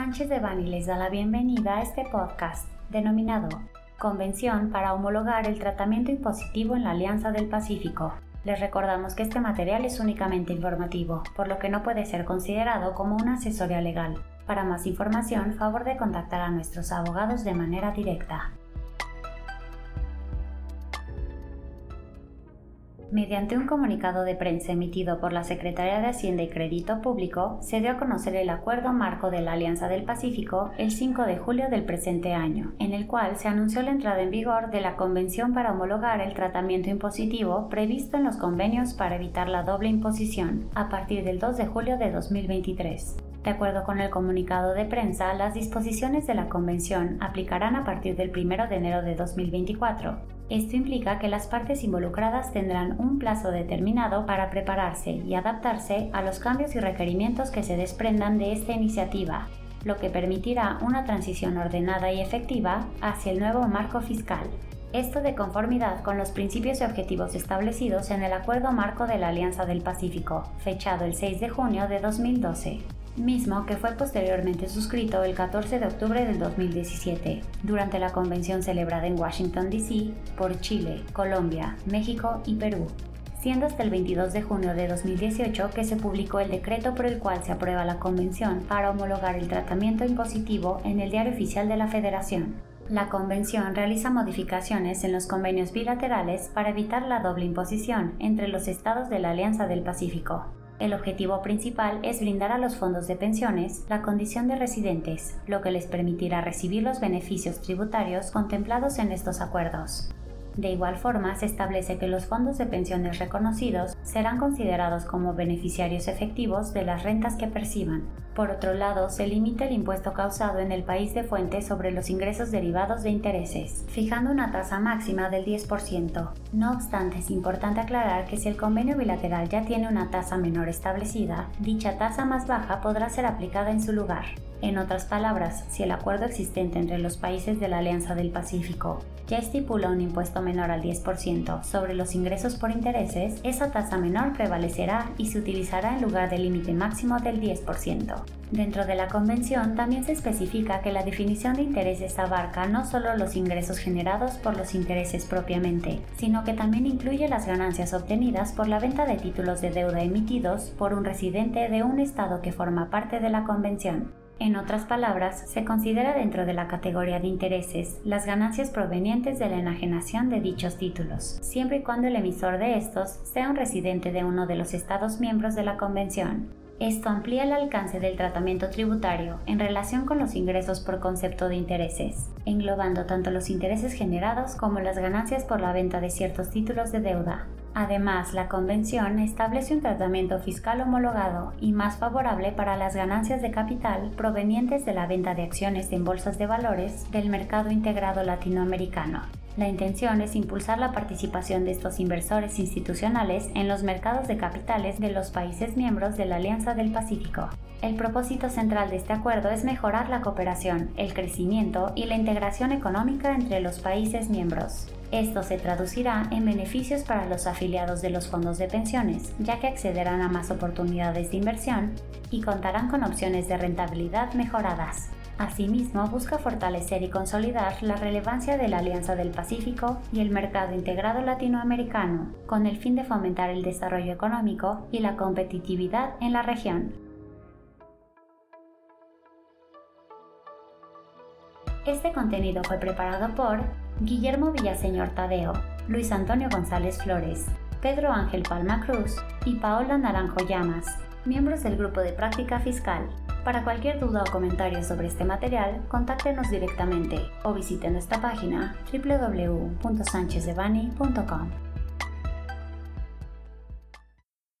Sánchez de Bani les da la bienvenida a este podcast denominado Convención para homologar el tratamiento impositivo en la Alianza del Pacífico. Les recordamos que este material es únicamente informativo, por lo que no puede ser considerado como una asesoría legal. Para más información, favor de contactar a nuestros abogados de manera directa. Mediante un comunicado de prensa emitido por la Secretaría de Hacienda y Crédito Público, se dio a conocer el Acuerdo Marco de la Alianza del Pacífico el 5 de julio del presente año, en el cual se anunció la entrada en vigor de la Convención para homologar el tratamiento impositivo previsto en los convenios para evitar la doble imposición, a partir del 2 de julio de 2023. De acuerdo con el comunicado de prensa, las disposiciones de la Convención aplicarán a partir del 1 de enero de 2024 esto implica que las partes involucradas tendrán un plazo determinado para prepararse y adaptarse a los cambios y requerimientos que se desprendan de esta iniciativa, lo que permitirá una transición ordenada y efectiva hacia el nuevo marco fiscal. Esto de conformidad con los principios y objetivos establecidos en el Acuerdo Marco de la Alianza del Pacífico, fechado el 6 de junio de 2012 mismo que fue posteriormente suscrito el 14 de octubre del 2017, durante la convención celebrada en Washington, D.C. por Chile, Colombia, México y Perú, siendo hasta el 22 de junio de 2018 que se publicó el decreto por el cual se aprueba la convención para homologar el tratamiento impositivo en el Diario Oficial de la Federación. La Convención realiza modificaciones en los convenios bilaterales para evitar la doble imposición entre los estados de la Alianza del Pacífico. El objetivo principal es brindar a los fondos de pensiones la condición de residentes, lo que les permitirá recibir los beneficios tributarios contemplados en estos acuerdos. De igual forma, se establece que los fondos de pensiones reconocidos serán considerados como beneficiarios efectivos de las rentas que perciban. Por otro lado, se limita el impuesto causado en el país de fuente sobre los ingresos derivados de intereses, fijando una tasa máxima del 10%. No obstante, es importante aclarar que si el convenio bilateral ya tiene una tasa menor establecida, dicha tasa más baja podrá ser aplicada en su lugar. En otras palabras, si el acuerdo existente entre los países de la Alianza del Pacífico ya estipula un impuesto menor al 10% sobre los ingresos por intereses, esa tasa menor prevalecerá y se utilizará en lugar del límite máximo del 10%. Dentro de la Convención también se especifica que la definición de intereses abarca no solo los ingresos generados por los intereses propiamente, sino que también incluye las ganancias obtenidas por la venta de títulos de deuda emitidos por un residente de un Estado que forma parte de la Convención. En otras palabras, se considera dentro de la categoría de intereses las ganancias provenientes de la enajenación de dichos títulos, siempre y cuando el emisor de estos sea un residente de uno de los Estados miembros de la Convención. Esto amplía el alcance del tratamiento tributario en relación con los ingresos por concepto de intereses, englobando tanto los intereses generados como las ganancias por la venta de ciertos títulos de deuda. Además, la Convención establece un tratamiento fiscal homologado y más favorable para las ganancias de capital provenientes de la venta de acciones en bolsas de valores del mercado integrado latinoamericano. La intención es impulsar la participación de estos inversores institucionales en los mercados de capitales de los países miembros de la Alianza del Pacífico. El propósito central de este acuerdo es mejorar la cooperación, el crecimiento y la integración económica entre los países miembros. Esto se traducirá en beneficios para los afiliados de los fondos de pensiones, ya que accederán a más oportunidades de inversión y contarán con opciones de rentabilidad mejoradas. Asimismo, busca fortalecer y consolidar la relevancia de la Alianza del Pacífico y el mercado integrado latinoamericano, con el fin de fomentar el desarrollo económico y la competitividad en la región. Este contenido fue preparado por Guillermo Villaseñor Tadeo, Luis Antonio González Flores, Pedro Ángel Palma Cruz y Paola Naranjo Llamas, miembros del grupo de práctica fiscal. Para cualquier duda o comentario sobre este material, contáctenos directamente o visite nuestra página www.sanchezdevani.com.